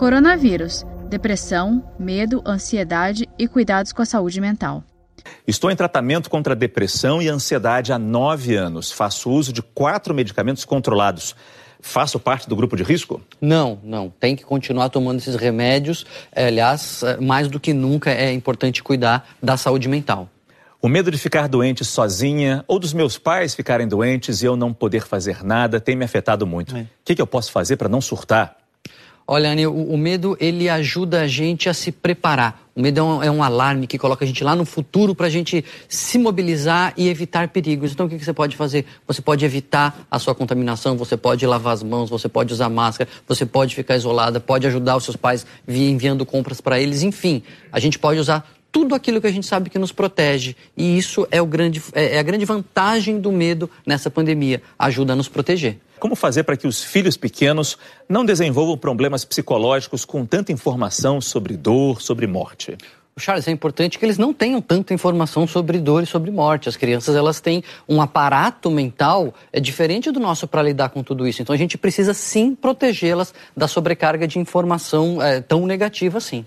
Coronavírus, depressão, medo, ansiedade e cuidados com a saúde mental. Estou em tratamento contra depressão e ansiedade há nove anos. Faço uso de quatro medicamentos controlados. Faço parte do grupo de risco? Não, não. Tem que continuar tomando esses remédios. É, aliás, é, mais do que nunca é importante cuidar da saúde mental. O medo de ficar doente sozinha ou dos meus pais ficarem doentes e eu não poder fazer nada tem me afetado muito. É. O que, que eu posso fazer para não surtar? Olha, Anny, o, o, medo ele ajuda a gente a se preparar. O medo é um, é um alarme que coloca a gente lá no futuro para a gente se mobilizar e evitar perigos. Então, o que, que você pode fazer? Você pode evitar a sua contaminação, você pode lavar as mãos, você pode usar máscara, você pode ficar isolada, pode ajudar os seus pais enviando compras para eles. Enfim, a gente pode usar tudo aquilo que a gente sabe que nos protege. E isso é, o grande, é, é a grande vantagem do medo nessa pandemia. Ajuda a nos proteger. Como fazer para que os filhos pequenos não desenvolvam problemas psicológicos com tanta informação sobre dor, sobre morte? Charles, é importante que eles não tenham tanta informação sobre dor e sobre morte. As crianças elas têm um aparato mental é diferente do nosso para lidar com tudo isso. Então a gente precisa sim protegê-las da sobrecarga de informação é, tão negativa assim.